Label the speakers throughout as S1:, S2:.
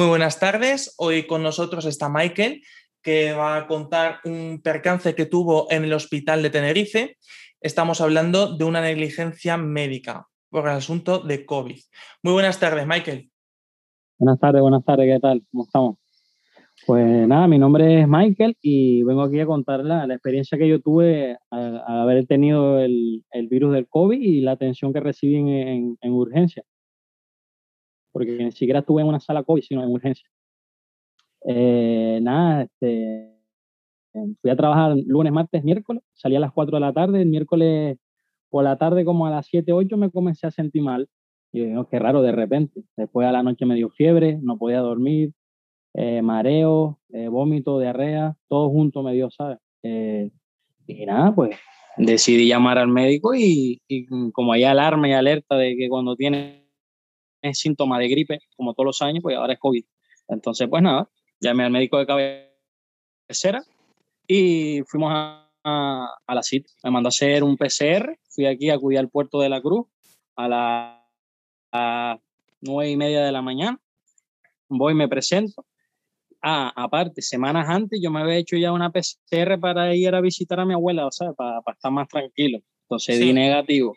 S1: Muy buenas tardes. Hoy con nosotros está Michael, que va a contar un percance que tuvo en el hospital de Tenerife. Estamos hablando de una negligencia médica por el asunto de COVID. Muy buenas tardes, Michael.
S2: Buenas tardes, buenas tardes, ¿qué tal? ¿Cómo estamos? Pues nada, mi nombre es Michael y vengo aquí a contar la, experiencia que yo tuve al, haber tenido el, virus del COVID y la atención que recibí en urgencia porque ni siquiera estuve en una sala COVID, sino en urgencia. Eh, nada, este, fui a trabajar lunes, martes, miércoles, salí a las 4 de la tarde, el miércoles por la tarde como a las 7, 8 me comencé a sentir mal. Y yo, qué raro de repente. Después a la noche me dio fiebre, no podía dormir, eh, mareo, eh, vómito, diarrea, todo junto me dio, ¿sabes? y nada, pues decidí llamar al médico y, y como hay alarma y alerta de que cuando tiene es síntoma de gripe, como todos los años, pues ahora es COVID. Entonces, pues nada, llamé al médico de cabecera y fuimos a, a, la CIT. Me mandó a hacer un PCR, fui aquí a cuidar el puerto de la Cruz a las nueve y media de la mañana. Voy, me presento. Ah, aparte, semanas antes yo me había hecho ya una PCR para ir a visitar a mi abuela, o sea, para, para estar más tranquilo. Entonces di negativo.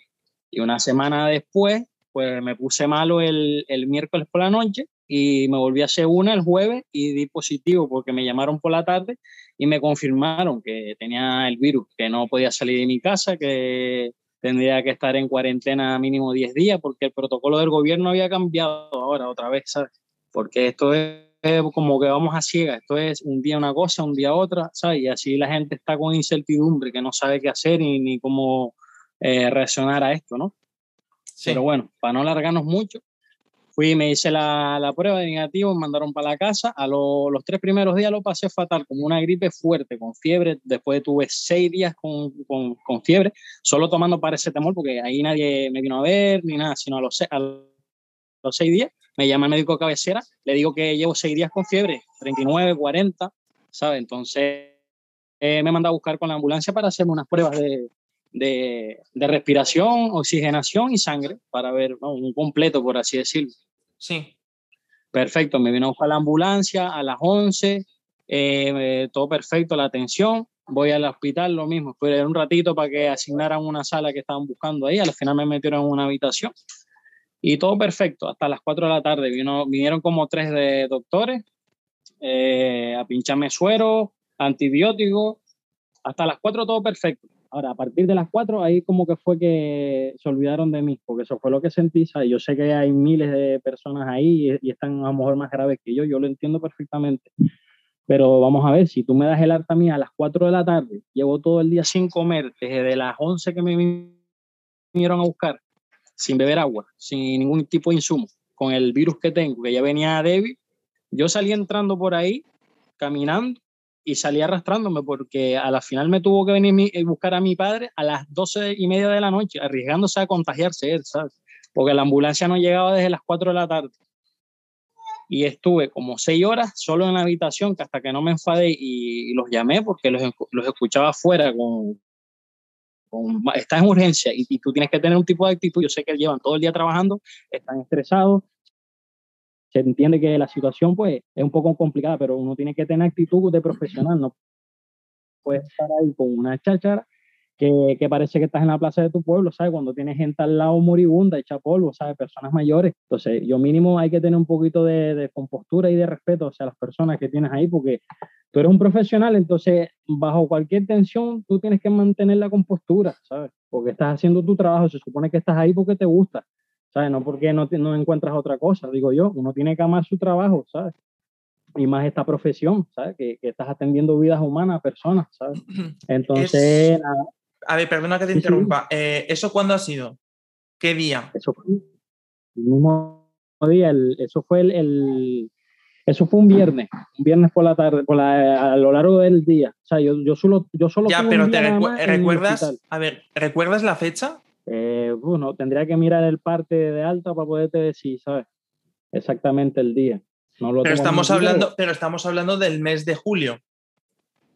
S2: Y una semana después pues me puse malo el, el, miércoles por la noche y me volví a hacer una el jueves y di positivo porque me llamaron por la tarde y me confirmaron que tenía el virus, que no podía salir de mi casa, que tendría que estar en cuarentena mínimo 10 días porque el protocolo del gobierno había cambiado ahora otra vez, ¿sabes? Porque esto es como que vamos a ciegas, esto es un día una cosa, un día otra, ¿sabes? Y así la gente está con incertidumbre, que no sabe qué hacer ni, ni cómo eh, reaccionar a esto, ¿no? Pero bueno, para no alargarnos mucho, fui y me hice la, la prueba de negativo, me mandaron para la casa. A los tres primeros días lo pasé fatal, como una gripe fuerte, con fiebre. Después tuve seis días con, con, con fiebre, solo tomando paracetamol, porque ahí nadie me vino a ver ni nada, sino a los, a los seis días me llama el médico cabecera, le digo que llevo seis días con fiebre, 39, 40, ¿sabes? Entonces eh, me manda a buscar con la ambulancia para hacerme unas pruebas de, de, respiración, oxigenación y sangre para ver un completo, por así decirlo.
S1: Sí.
S2: Perfecto, me vino a la ambulancia a las 11, eh, todo perfecto, la atención. Voy al hospital, lo mismo, esperé un ratito para que asignaran una sala que estaban buscando ahí. Al final me metieron en una habitación y todo perfecto. Hasta las 4 de la tarde vino, vinieron como tres de doctores eh, a pincharme suero, antibiótico. Hasta las 4 todo perfecto. Ahora, a partir de las 4, ahí como que fue que se olvidaron de mí, porque eso fue lo que sentí. ¿sabes? Yo sé que hay miles de personas ahí y, están a lo mejor más graves que yo, yo lo entiendo perfectamente. Pero vamos a ver, si tú me das el harta mía a las 4 de la tarde, llevo todo el día sin comer, desde las 11 que me vinieron a buscar, sin beber agua, sin ningún tipo de insumo, con el virus que tengo, que ya venía débil, yo salí entrando por ahí, caminando, y salí arrastrándome porque a la final me tuvo que venir a buscar a mi padre a las doce y media de la noche, arriesgándose a contagiarse él, ¿sabes? Porque la ambulancia no llegaba desde las 4 de la tarde. Y estuve como seis horas solo en la habitación, que hasta que no me enfadé y, los llamé porque los, los escuchaba afuera con, con, estás en urgencia y, y, tú tienes que tener un tipo de actitud. Yo sé que llevan todo el día trabajando, están estresados, se entiende que la situación pues es un poco complicada, pero uno tiene que tener actitud de profesional, no puedes estar ahí con una cháchara que, que, parece que estás en la plaza de tu pueblo, ¿sabes? Cuando tienes gente al lado moribunda, hecha polvo, ¿sabes? Personas mayores. Entonces, yo mínimo hay que tener un poquito de, compostura y de respeto hacia las personas que tienes ahí, porque tú eres un profesional, entonces, bajo cualquier tensión, tú tienes que mantener la compostura, ¿sabes? Porque estás haciendo tu trabajo, se supone que estás ahí porque te gusta. ¿Sabes? No porque no, no encuentras otra cosa, digo yo, uno tiene que amar su trabajo, ¿sabes? Y más esta profesión, ¿sabes? Que, que estás atendiendo vidas humanas, personas, ¿sabes? Entonces...
S1: A ver, perdona que te interrumpa. Eh, ¿Eso cuándo ha sido? ¿Qué día?
S2: Eso fue el mismo día, el, eso fue el, el, eso fue un viernes, un viernes por la tarde, por la, a lo largo del día. O sea, yo, yo solo, yo solo.
S1: Ya, pero te recuerdas, a ver, ¿recuerdas la fecha?
S2: Eh, bueno, tendría que mirar el parte de alta para poderte decir, ¿sabes? Exactamente el día.
S1: No lo pero, estamos hablando, pero estamos hablando del mes de julio.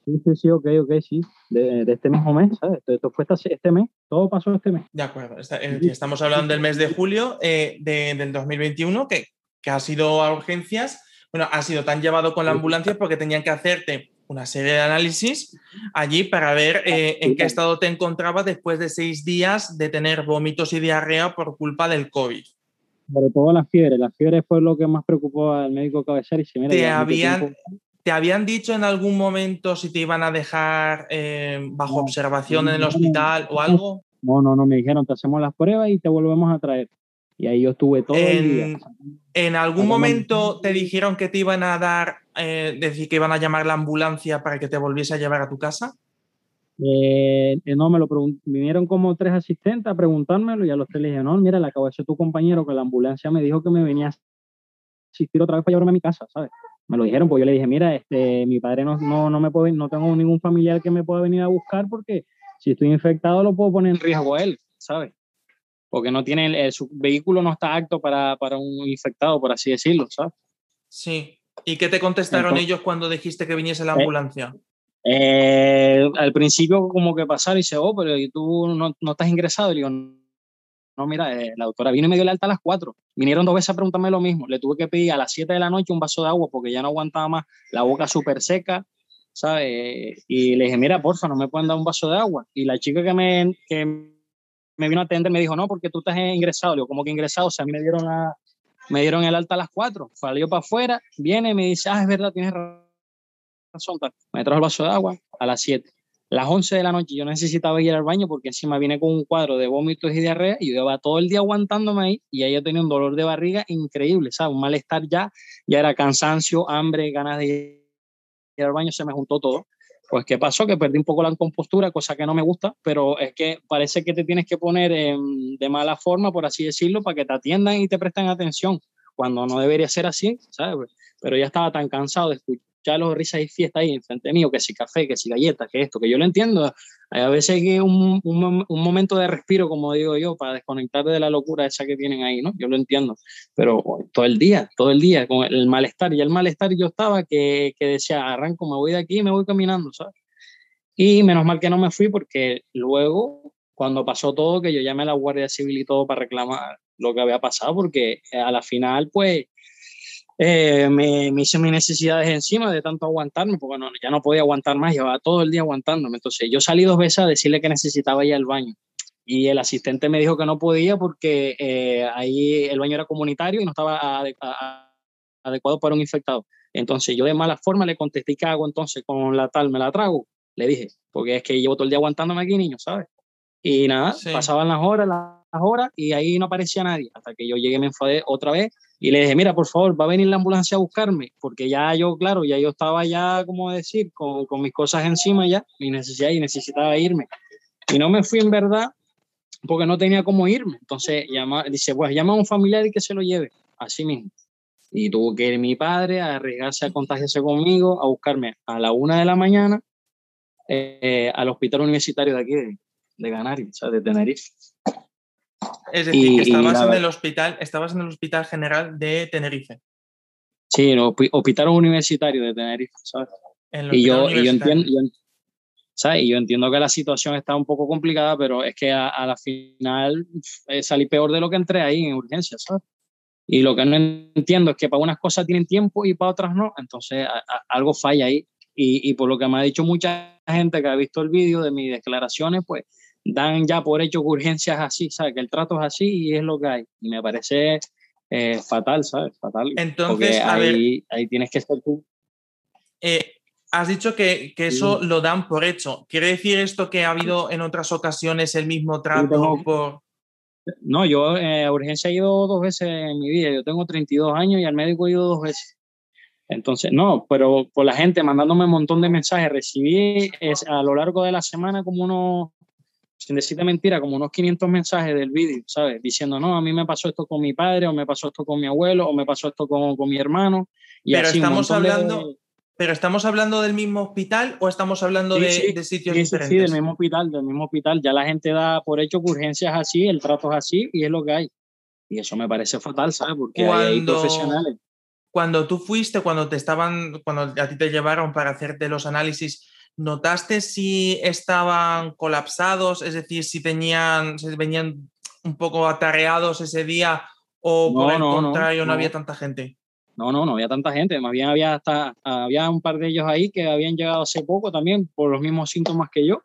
S2: Sí, sí, sí, ok, ok, sí. De, este mismo mes, ¿sabes? Esto, fue este mes, todo pasó este mes.
S1: De acuerdo, estamos hablando del mes de julio eh, de, del 2021, que, que ha sido a urgencias Bueno, ha sido tan llevado con la ambulancia porque tenían que hacerte una serie de análisis allí para ver eh, en qué estado te encontrabas después de seis días de tener vómitos y diarrea por culpa del COVID.
S2: Sobre todo la fiebre. La fiebre fue lo que más preocupó al médico cabecera. Y si
S1: ¿Te, habían, ¿Te habían dicho en algún momento si te iban a dejar eh, bajo observación en el hospital o algo?
S2: No, no, no, me dijeron, te hacemos las pruebas y te volvemos a traer. Y ahí yo estuve todo
S1: en,
S2: el día.
S1: ¿En algún momento te dijeron que te iban a dar, eh, decir, que iban a llamar la ambulancia para que te volviese a llevar a tu casa?
S2: Eh, eh, no, me lo vinieron como tres asistentes a preguntármelo y a los tres les dije, no, mira, le acabo de decir tu compañero que la ambulancia me dijo que me venía a asistir otra vez para llevarme a mi casa, ¿sabes? Me lo dijeron, pues yo le dije, mira, este, mi padre no, no, no me puede, no tengo ningún familiar que me pueda venir a buscar porque si estoy infectado lo puedo poner en riesgo a él, ¿sabes? porque no tiene, su vehículo no está apto para, para, un infectado, por así decirlo, ¿sabes?
S1: Sí. ¿Y qué te contestaron ellos cuando dijiste que viniese la eh, ambulancia?
S2: Eh, al principio como que pasaron y dice, oh, pero tú no, no estás ingresado. Y digo, no, mira, eh, la doctora vino y me dio la alta a las 4. Vinieron dos veces a preguntarme lo mismo. Le tuve que pedir a las 7 de la noche un vaso de agua porque ya no aguantaba más, la boca súper seca, ¿sabes? Y le dije, mira, porfa, no me pueden dar un vaso de agua. Y la chica que me, que me vino a atender, me dijo, no, porque tú estás ingresado. Le digo, ¿cómo que ingresado? O sea, a mí me dieron, la, me dieron el alta a las 4. Salió para afuera, viene y me dice, ah, es verdad, tienes razón. Me trajo el vaso de agua a las 7. Las 11 de la noche yo necesitaba ir al baño porque encima vine con un cuadro de vómitos y diarrea y yo iba todo el día aguantándome ahí y yo tenía un dolor de barriga increíble, ¿sabes? Un malestar ya, ya era cansancio, hambre, ganas de ir al baño, se me juntó todo. Pues, ¿qué pasó? Que perdí un poco la compostura, cosa que no me gusta, pero es que parece que te tienes que poner de mala forma, por así decirlo, para que te atiendan y te presten atención, cuando no debería ser así, ¿sabes? Pero ya estaba tan cansado de escuchar los risas y fiestas ahí enfrente mío, que si café, que si galletas, que esto, que yo lo entiendo. A veces hay un, un, un, momento de respiro, como digo yo, para desconectar de la locura esa que tienen ahí, ¿no? Yo lo entiendo. Pero todo el día, todo el día, con el malestar. Y el malestar yo estaba que, que decía, arranco, me voy de aquí y me voy caminando, ¿sabes? Y menos mal que no me fui porque luego, cuando pasó todo, que yo llamé a la Guardia Civil y todo para reclamar lo que había pasado, porque a la final, pues, eh, me, me, hice mis necesidades encima de tanto aguantarme, porque no, ya no podía aguantar más, llevaba todo el día aguantándome. Entonces yo salí dos veces a decirle que necesitaba ir al baño y el asistente me dijo que no podía porque eh, ahí el baño era comunitario y no estaba adecuado para un infectado. Entonces yo de mala forma le contesté, ¿qué hago entonces con la tal? ¿Me la trago? Le dije, porque es que llevo todo el día aguantándome aquí, niño, ¿sabes? Y nada, pasaban las horas, las horas y ahí no aparecía nadie. Hasta que yo llegué, me enfadé otra vez y le dije, mira, por favor, va a venir la ambulancia a buscarme, porque ya yo, claro, ya yo estaba ya, como decir, con, con mis cosas encima ya, mi necesidad y necesitaba irme. Y no me fui en verdad porque no tenía cómo irme. Entonces llama, dice, pues llama a un familiar y que se lo lleve, así mismo. Y tuvo que ir mi padre a arriesgarse a contagiarse conmigo, a buscarme a la una de la mañana eh, al hospital universitario de aquí de, de Canarias, o sea, de Tenerife.
S1: Es decir, que estabas en el hospital, estabas en el Hospital General de Tenerife.
S2: Sí, el Hospital Universitario de Tenerife, ¿sabes? Y yo, y yo, entiendo, ¿sabes? Y yo entiendo que la situación está un poco complicada, pero es que a, la final eh, salí peor de lo que entré ahí en urgencias, ¿sabes? Y lo que no entiendo es que para unas cosas tienen tiempo y para otras no, entonces algo falla ahí. Y, y por lo que me ha dicho mucha gente que ha visto el vídeo de mis declaraciones, pues dan ya por hecho que urgencias así, ¿sabes? Que el trato es así y es lo que hay. Y me parece eh, fatal, ¿sabes? Fatal.
S1: Entonces,
S2: ahí, ahí tienes que estar tú.
S1: Eh, has dicho que, que eso lo dan por hecho. ¿Quiere decir esto que ha habido en otras ocasiones el mismo trato por...?
S2: No, yo eh, a urgencia he ido dos veces en mi vida. Yo tengo 32 años y al médico he ido dos veces. Entonces, no, pero por la gente mandándome un montón de mensajes, recibí es, a lo largo de la semana como unos sin decirte mentira, como unos 500 mensajes del vídeo, ¿sabes? Diciendo, no, a mí me pasó esto con mi padre, o me pasó esto con mi abuelo, o me pasó esto con, con mi hermano.
S1: Y pero estamos hablando... ¿Pero estamos hablando del mismo hospital o estamos hablando de, sitios diferentes?
S2: Sí, del mismo hospital, del mismo hospital. Ya la gente da por hecho que urgencias así, el trato es así y es lo que hay. Y eso me parece fatal, ¿sabes? Porque hay profesionales.
S1: Cuando tú fuiste, cuando te estaban, cuando a ti te llevaron para hacerte los análisis, ¿Notaste si estaban colapsados, es decir, si tenían, si venían un poco atareados ese día o por el contrario no, había tanta gente?
S2: No, no, no había tanta gente. Más bien había hasta, había un par de ellos ahí que habían llegado hace poco también por los mismos síntomas que yo.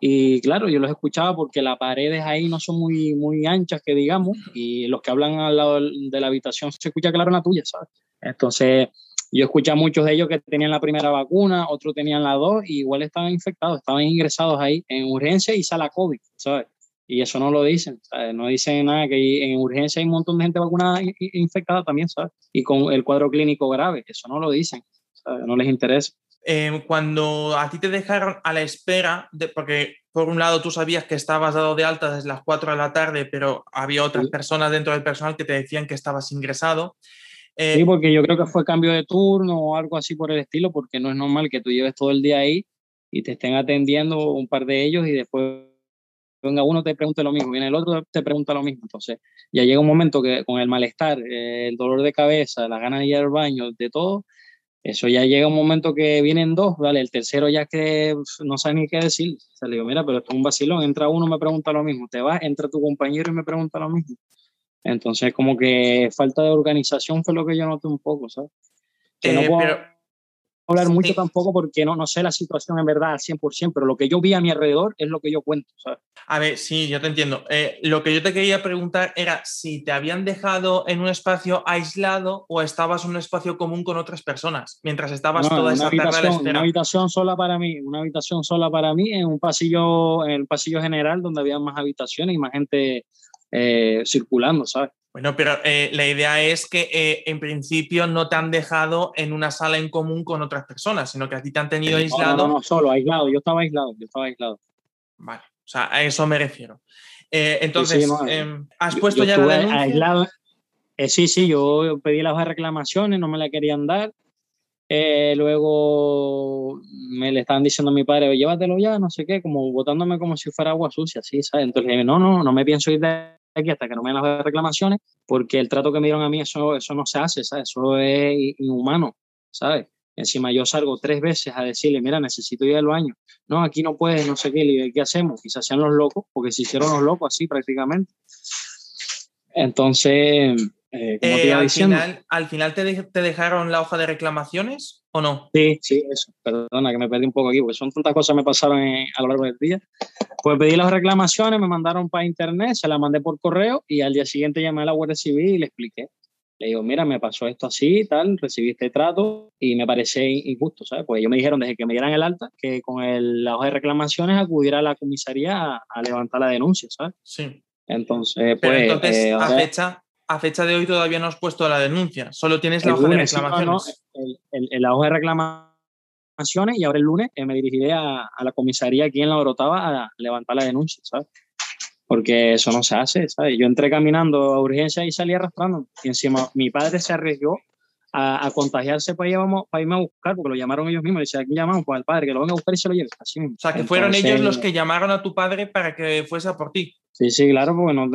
S2: Y claro, yo los escuchaba porque las paredes ahí no son muy, muy anchas, que digamos, y los que hablan al lado de la habitación se escucha claro en la tuya, ¿sabes? Entonces, yo escuché a muchos de ellos que tenían la primera vacuna, otros tenían la dos, y igual estaban infectados, estaban ingresados ahí en urgencia y sala COVID, ¿sabes? Y eso no lo dicen, ¿sabes? no dicen nada, que en urgencia hay un montón de gente vacunada e infectada también, ¿sabes? Y con el cuadro clínico grave, eso no lo dicen, ¿sabes? no les interesa.
S1: Em, cuando a ti te dejaron a la espera, de, porque por un lado tú sabías que estabas dado de alta desde las 4 de la tarde, pero había otras personas dentro del personal que te decían que estabas ingresado.
S2: Eh, sí, porque yo creo que fue cambio de turno o algo así por el estilo, porque no es normal que tú lleves todo el día ahí y te estén atendiendo un par de ellos y después venga uno te pregunte lo mismo, viene el otro te pregunta lo mismo. Entonces, ya llega un momento que con el malestar, eh, el dolor de cabeza, las ganas de ir al baño, de todo, eso ya llega un momento que vienen dos, ¿vale? El tercero ya que no sabe ni qué decir. O sea, le digo, mira, pero esto es un vacilón, entra uno, me pregunta lo mismo, te vas, entra tu compañero y me pregunta lo mismo. Entonces, como que falta de organización fue lo que yo noté un poco, ¿sabes? Que no eh, puedo hablar mucho tampoco porque no, no sé la situación en verdad al 100%, pero lo que yo vi a mi alrededor es lo que yo cuento, ¿sabes?
S1: A ver, sí, yo te entiendo. Eh, lo que yo te quería preguntar era si te habían dejado en un espacio aislado o estabas en un espacio común con otras personas mientras estabas toda esa tarde a la espera.
S2: Una habitación sola para mí, una habitación sola para mí en un pasillo, en el pasillo general donde había más habitaciones y más gente eh, circulando, ¿sabes?
S1: Bueno, pero eh, la idea es que eh, en principio no te han dejado en una sala en común con otras personas, sino que a ti te han tenido aislado.
S2: No, no, solo aislado, yo estaba aislado, yo estaba aislado.
S1: Vale, o sea, a eso me refiero. entonces, em, ¿has puesto ya la denuncia? Aislado.
S2: sí, sí, yo pedí la hoja de reclamaciones, no me la querían dar. Luego me le estaban diciendo a mi padre, llévatelo ya, no sé qué, como botándome como si fuera agua sucia, ¿sí? ¿sabes? Entonces no, no, no me pienso ir de aquí hasta que no me den las reclamaciones, porque el trato que me dieron a mí, eso, eso no se hace, ¿sabes? Eso es inhumano, ¿sabes? Encima yo salgo tres veces a decirle, mira, necesito ir al baño. No, aquí no puedes, no sé qué, ¿qué hacemos? Quizás sean los locos, porque se hicieron los locos así prácticamente. Entonces,
S1: eh, eh, al, final, ¿Al final te, te, dejaron la hoja de reclamaciones o no?
S2: Sí, sí, eso. Perdona que me perdí un poco aquí, porque son tantas cosas que me pasaron a lo largo del día. Pues pedí las reclamaciones, me mandaron para internet, se las mandé por correo y al día siguiente llamé a la Guardia Civil y le expliqué. Le digo, mira, me pasó esto así, tal, recibí este trato y me parece injusto, ¿sabes? Pues ellos me dijeron desde que me dieran el alta que con el, la hoja de reclamaciones acudiera a la comisaría a, levantar la denuncia, ¿sabes?
S1: Sí.
S2: Entonces, pues.
S1: entonces, eh, a, fecha, a fecha de hoy todavía no has puesto la denuncia, solo tienes la hoja de reclamaciones.
S2: la hoja de reclamaciones y ahora el lunes eh, me dirigiré a, la comisaría aquí en La Orotava a levantar la denuncia, ¿sabes? Porque eso no se hace, ¿sabes? Yo entré caminando a urgencia y salí arrastrando. Y encima mi padre se arriesgó a, contagiarse para, para irme a buscar, porque lo llamaron ellos mismos. Dice, aquí llamamos para el padre, que lo venga a buscar y se lo lleve. Así
S1: mismo. O sea, que fueron ellos los que llamaron a tu padre para que fuese a por ti.
S2: Sí, sí, claro, porque, no,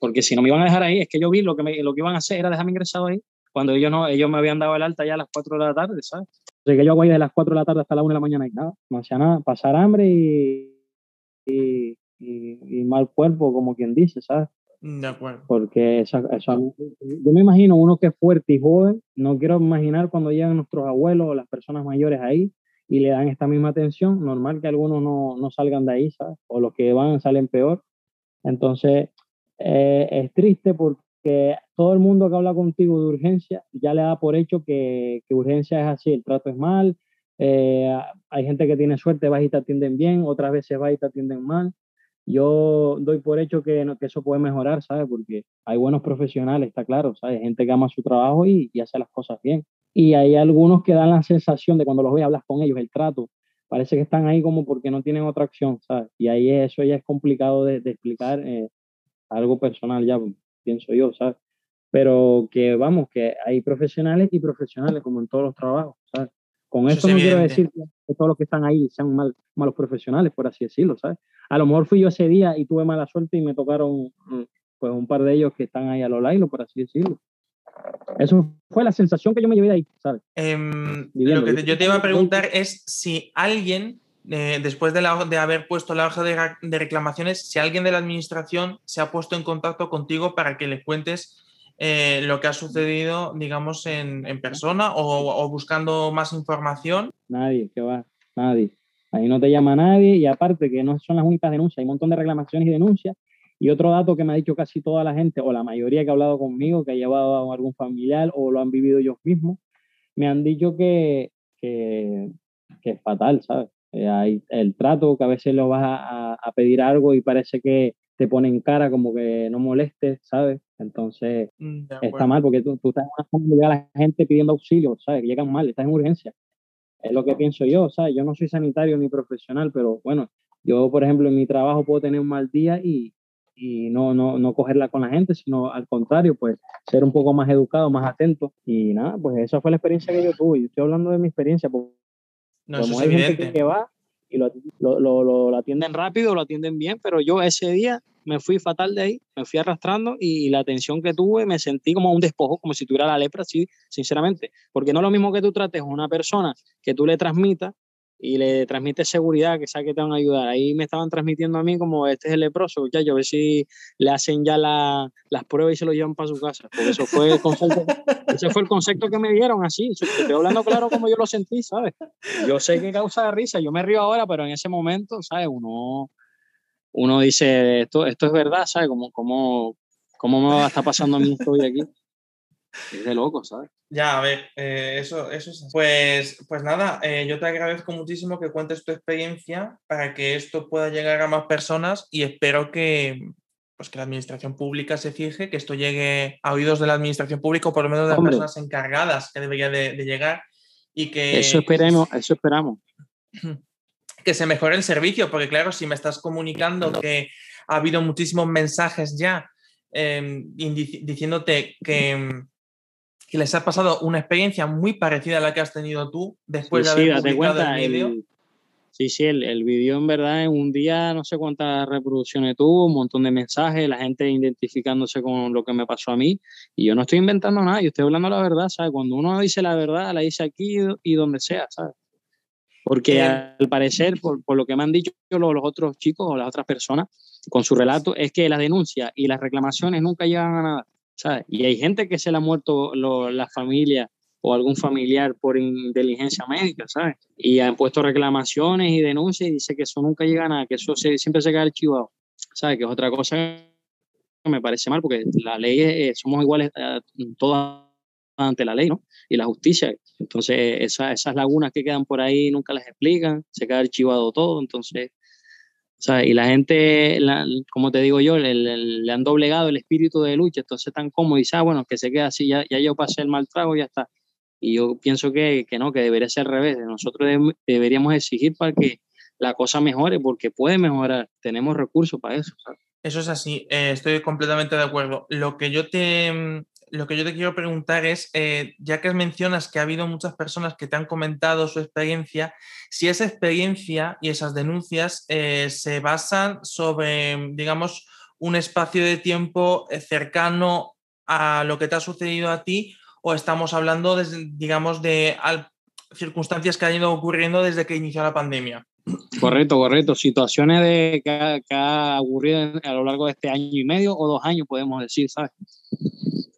S2: porque si no me iban a dejar ahí, es que yo vi lo que, me, lo que iban a hacer era dejarme ingresado ahí, cuando ellos, no, ellos me habían dado el alta ya a las 4 de la tarde, ¿sabes? Así que yo hago ahí de las 4 de la tarde hasta las 1 de la mañana y nada, no hacía nada, pasar hambre y, y, y, mal cuerpo, como quien dice, ¿sabes?
S1: De acuerdo.
S2: Porque eso, yo me imagino uno que es fuerte y joven, no quiero imaginar cuando llegan nuestros abuelos o las personas mayores ahí y le dan esta misma atención, normal que algunos no, no salgan de ahí, ¿sabes? O los que van salen peor. Entonces, eh, es triste porque que todo el mundo que habla contigo de urgencia ya le da por hecho que, que urgencia es así, el trato es mal, eh, hay gente que tiene suerte, va y te atienden bien, otras veces va y te atienden mal. Yo doy por hecho que, que eso puede mejorar, ¿sabes? Porque hay buenos profesionales, está claro, ¿sabes? Gente que ama su trabajo y, y hace las cosas bien. Y hay algunos que dan la sensación de cuando los ves, hablas con ellos, el trato, parece que están ahí como porque no tienen otra acción, ¿sabes? Y ahí eso ya es complicado de, de explicar eh, algo personal ya pienso yo, ¿sabes? Pero que vamos, que hay profesionales y profesionales como en todos los trabajos, ¿sabes? Con esto no quiero decir que todos los que están ahí sean mal, malos profesionales, por así decirlo, ¿sabes? A lo mejor fui yo ese día y tuve mala suerte y me tocaron mm, pues un par de ellos que están ahí a lo lailo, por así decirlo. Eso fue la sensación que yo me llevé de ahí, ¿sabes?
S1: Em, lo que yo te iba a preguntar es si alguien eh, después de, de, haber puesto la hoja de, reclamaciones, si alguien de la administración se ha puesto en contacto contigo para que le cuentes eh, lo que ha sucedido, digamos, en, persona o, buscando más información?
S2: Nadie, que va, nadie. Ahí no te llama nadie y aparte que no son las únicas denuncias, hay un montón de reclamaciones y denuncias. Y otro dato que me ha dicho casi toda la gente, o la mayoría que ha hablado conmigo, que ha llevado a algún familiar o lo han vivido ellos mismos, me han dicho que, que, es fatal, ¿sabes? Eh, hay el trato, que a veces lo vas a, a, pedir algo y parece que te ponen cara como que no molestes, ¿sabes? Entonces mm, está mal porque tú, tú estás en una la gente pidiendo auxilio, ¿sabes? Que llegan mal, estás en urgencia. Es lo que pienso yo, ¿sabes? Yo no soy sanitario ni profesional, pero bueno, yo, por ejemplo, en mi trabajo puedo tener un mal día y, y no, no, no cogerla con la gente, sino al contrario, pues ser un poco más educado, más atento. Y nada, pues esa fue la experiencia que yo tuve. Yo estoy hablando de mi experiencia, porque
S1: no, como hay gente
S2: que va y lo, lo, lo, lo, atienden rápido, lo atienden bien, pero yo ese día me fui fatal de ahí, me fui arrastrando y la atención que tuve me sentí como un despojo, como si tuviera la lepra, sí, sinceramente, porque no es lo mismo que tú trates a una persona que tú le transmitas y le transmite seguridad, que sabe que te van a ayudar. Ahí me estaban transmitiendo a mí como este es el leproso, ya yo a ver si le hacen ya la, las pruebas y se lo llevan para su casa. Por eso fue el concepto, ese fue el concepto que me dieron así. Estoy hablando claro como yo lo sentí, ¿sabes? Yo sé que causa risa, yo me río ahora, pero en ese momento, ¿sabes? Uno, uno dice, esto, esto es verdad, ¿sabes? Como, como, ¿Cómo me va a estar pasando a mí esto hoy aquí? Es de loco, ¿sabes?
S1: Ya, a ver, eh, eso, eso es. Pues, pues nada, eh, yo te agradezco muchísimo que cuentes tu experiencia para que esto pueda llegar a más personas y espero que, pues que la administración pública se fije, que esto llegue a oídos de la administración pública o por lo menos de las personas encargadas que debería de, llegar y que...
S2: Eso esperemos, eso esperamos.
S1: Que se mejore el servicio, porque claro, si me estás comunicando que ha habido muchísimos mensajes ya em, diciéndote que que les ha pasado una experiencia muy parecida a la que has tenido tú después de haber publicado el vídeo.
S2: Sí, sí, el, el vídeo en verdad en un día no sé cuántas reproducciones tuvo, un montón de mensajes, la gente identificándose con lo que me pasó a mí. Y yo no estoy inventando nada, yo estoy hablando la verdad, ¿sabes? Cuando uno dice la verdad, la dice aquí y donde sea, ¿sabes? Porque al parecer, por, por, lo que me han dicho los, los otros chicos o las otras personas con su relato, es que las denuncias y las reclamaciones nunca llegan a nada. Y hay gente que se le ha muerto la familia o algún familiar por inteligencia médica, ¿sabes? Y han puesto reclamaciones y denuncias y dice que eso nunca llega a nada, que eso siempre se queda archivado, ¿sabes? Que es otra cosa que me parece mal, porque la ley es, somos iguales eh, todas ante la ley, ¿no? Y la justicia. Entonces, esas lagunas que quedan por ahí nunca las explican, se queda archivado todo, entonces y la gente, como te digo yo, le, han doblegado el espíritu de lucha, entonces tan cómodo y dice, ah, bueno, que se queda así, ya, ya yo pasé el mal trago ya está. Y yo pienso que, que no, que debería ser al revés. Nosotros deberíamos exigir para que la cosa mejore, porque puede mejorar. Tenemos recursos para eso.
S1: Eso es así, eh, estoy completamente de acuerdo. Lo que yo te, lo que yo te quiero preguntar es, eh, ya que mencionas que ha habido muchas personas que te han comentado su experiencia, si esa experiencia y esas denuncias eh, se basan sobre, digamos, un espacio de tiempo eh, cercano a lo que te ha sucedido a ti o estamos hablando, de, digamos, de circunstancias que han ido ocurriendo desde que inició la pandemia.
S2: Correcto, correcto. Situaciones de, que, que ha ocurrido a lo largo de este año y medio o dos años, podemos decir, ¿sabes?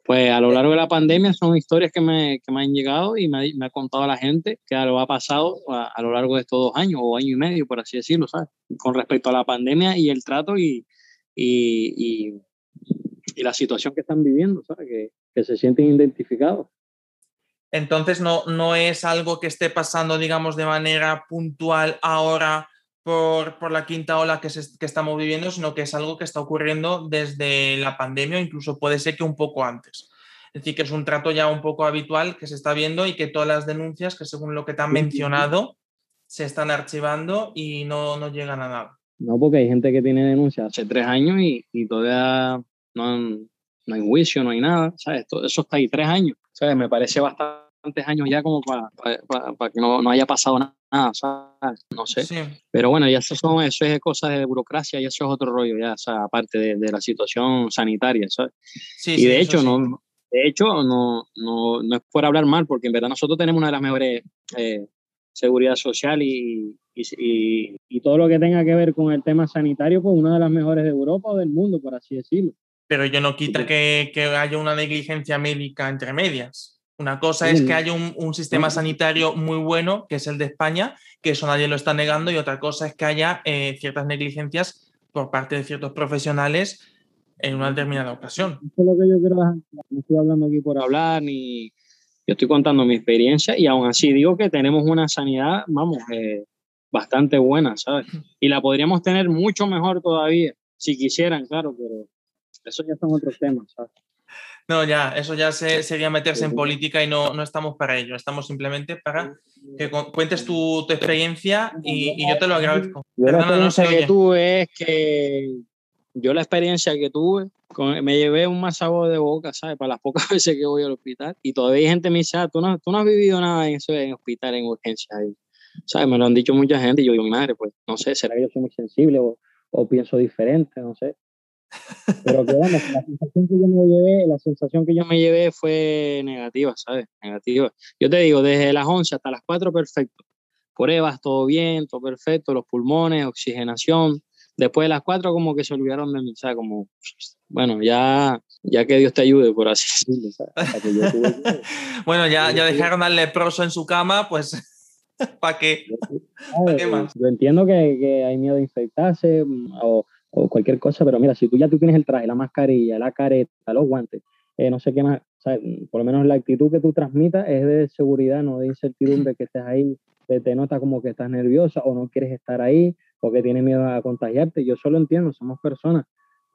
S2: Pues a lo largo de la pandemia son historias que me, que me han llegado y me, me, ha contado la gente que lo ha pasado a, lo largo de estos dos años o año y medio, por así decirlo, ¿sabes? Con respecto a la pandemia y el trato y, y, y, y la situación que están viviendo, ¿sabes? Que, que, se sienten identificados.
S1: Entonces no, no es algo que esté pasando, digamos, de manera puntual ahora por, la quinta ola que, que, estamos viviendo, sino que es algo que está ocurriendo desde la pandemia, incluso puede ser que un poco antes. Es decir, que es un trato ya un poco habitual que se está viendo y que todas las denuncias, que según lo que te han mencionado, se están archivando y no, no llegan a nada.
S2: No, porque hay gente que tiene denuncias hace tres años y, y todavía no, no, hay juicio, no hay nada, ¿sabes? eso está ahí tres años, ¿sabes? Me parece bastantes años ya como para, para, que no, no haya pasado nada no sé. Pero bueno, ya eso, son, eso es cosas de burocracia y eso es otro rollo, ya, o aparte de, de, la situación sanitaria, ¿sabes? y de hecho, no, de hecho no, no, no, es por hablar mal, porque en verdad nosotros tenemos una de las mejores eh, seguridad social y, y, y, todo lo que tenga que ver con el tema sanitario, pues una de las mejores de Europa o del mundo, por así decirlo.
S1: pero yo no quita que, haya una negligencia médica entre medias. Una cosa es que haya un, sistema sanitario muy bueno, que es el de España, que eso nadie lo está negando, y otra cosa es que haya eh, ciertas negligencias por parte de ciertos profesionales en una determinada ocasión.
S2: Eso es lo que yo quiero No estoy hablando aquí por hablar, ni yo estoy contando mi experiencia, y aún así digo que tenemos una sanidad, vamos, eh, bastante buena, ¿sabes? Y la podríamos tener mucho mejor todavía, si quisieran, claro, pero eso ya son otros temas, ¿sabes?
S1: No, ya, eso ya sería meterse en política y no, no estamos para ello, estamos simplemente para que cuentes tu, tu experiencia y, yo te lo agradezco.
S2: Yo la experiencia que tuve es que yo la experiencia que tuve, me llevé un más sabor de boca, ¿sabes? Para las pocas veces que voy al hospital y todavía hay gente me dice, ah, tú no, tú no has vivido nada en, eso, en hospital, en urgencia ahí. ¿Sabes? Me lo han dicho mucha gente y yo digo, madre, pues no sé, ¿será que yo soy muy sensible o, o pienso diferente? No sé. Pero que bueno, la sensación que yo me llevé, la sensación que yo me llevé fue negativa, ¿sabes? Negativa. Yo te digo, desde las 11 hasta las 4, perfecto. Pruebas, todo bien, todo perfecto, los pulmones, oxigenación. Después de las 4, como que se olvidaron de mí, ¿sabes? Como, bueno, ya, ya que Dios te ayude, por así decirlo, ¿sabes?
S1: bueno, ya, ya dejaron al leproso en su cama, pues, ¿para qué?
S2: ¿Para más? Yo entiendo que, que hay miedo a infectarse mm, o o cualquier cosa, pero mira, si tú ya tú tienes el traje, la mascarilla, la careta, los guantes, eh, no sé qué más, por lo menos la actitud que tú transmitas es de seguridad, no de incertidumbre, que estés ahí, te, te nota como que estás nerviosa o no quieres estar ahí o que tienes miedo a contagiarte. Yo solo entiendo, somos personas,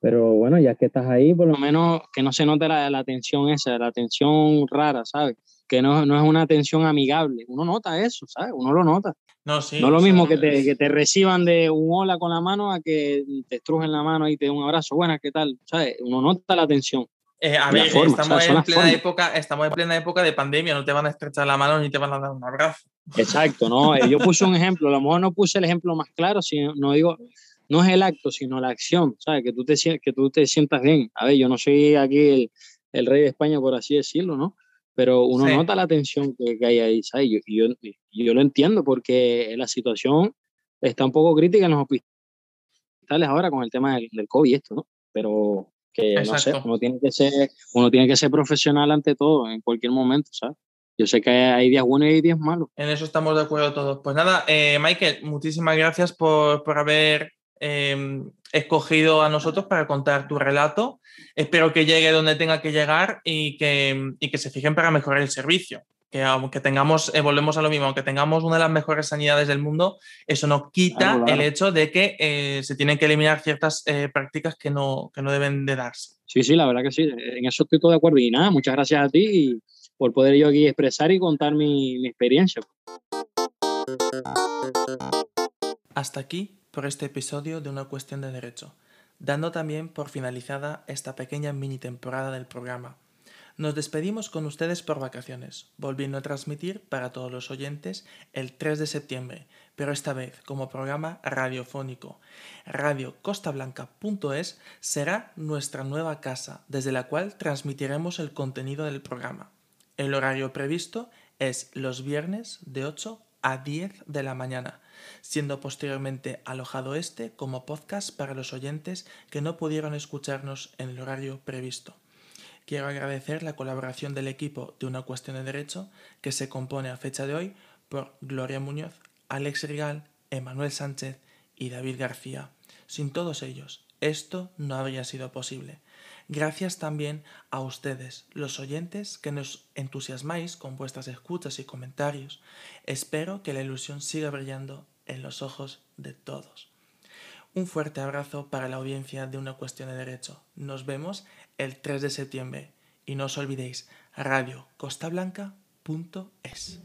S2: pero bueno, ya que estás ahí, por lo menos que no se note la, la tensión esa, la tensión rara, ¿sabes? Que no, no es una tensión amigable. Uno nota eso, ¿sabes? Uno lo nota. No, sí, no lo mismo que te, que te, reciban de un hola con la mano a que te estrujen la mano y te den un abrazo. Buenas, ¿qué tal? ¿Sabes? Uno nota la tensión.
S1: Eh, a ver, estamos, en plena época, estamos en plena época de pandemia, no te van a estrechar la mano ni te van a dar un abrazo.
S2: Exacto, no. Eh, yo puse un ejemplo, a lo mejor no puse el ejemplo más claro, sino, no digo, no es el acto, sino la acción, ¿sabes? Que tú te, que tú te sientas bien. A ver, yo no soy aquí el, el rey de España, por así decirlo, ¿no? pero uno nota la tensión que, hay ahí, ¿sabes? Yo, yo, yo, lo entiendo porque la situación está un poco crítica en los hospitales ahora con el tema del, del COVID y esto, ¿no? Pero que no sé, uno tiene que ser, uno tiene que ser profesional ante todo, en cualquier momento, ¿sabes? Yo sé que hay días buenos y días malos.
S1: En eso estamos de acuerdo todos. Pues nada, eh, Michael, muchísimas gracias por, por haber eh, escogido a nosotros para contar tu relato. Espero que llegue donde tenga que llegar y que, y que se fijen para mejorar el servicio. Que aunque tengamos, eh, volvemos a lo mismo, aunque tengamos una de las mejores sanidades del mundo, eso no quita el hecho de que eh, se tienen que eliminar ciertas eh, prácticas que no, que no deben de darse.
S2: Sí, sí, la verdad que sí. En eso estoy todo de acuerdo. Y nada, muchas gracias a ti por poder yo aquí expresar y contar mi, mi experiencia.
S1: Hasta aquí por este episodio de Una cuestión de derecho, dando también por finalizada esta pequeña mini temporada del programa. Nos despedimos con ustedes por vacaciones, volviendo a transmitir para todos los oyentes el 3 de septiembre, pero esta vez como programa radiofónico. Radio Costablanca.es será nuestra nueva casa, desde la cual transmitiremos el contenido del programa. El horario previsto es los viernes de 8 a 10 de la mañana siendo posteriormente alojado este como podcast para los oyentes que no pudieron escucharnos en el horario previsto. Quiero agradecer la colaboración del equipo de Una Cuestión de Derecho, que se compone a fecha de hoy por Gloria Muñoz, Alex Rigal, Emanuel Sánchez y David García. Sin todos ellos, esto no habría sido posible. Gracias también a ustedes, los oyentes, que nos entusiasmáis con vuestras escuchas y comentarios. Espero que la ilusión siga brillando en los ojos de todos. Un fuerte abrazo para la audiencia de Una Cuestión de Derecho. Nos vemos el 3 de septiembre y no os olvidéis, radiocostablanca.es.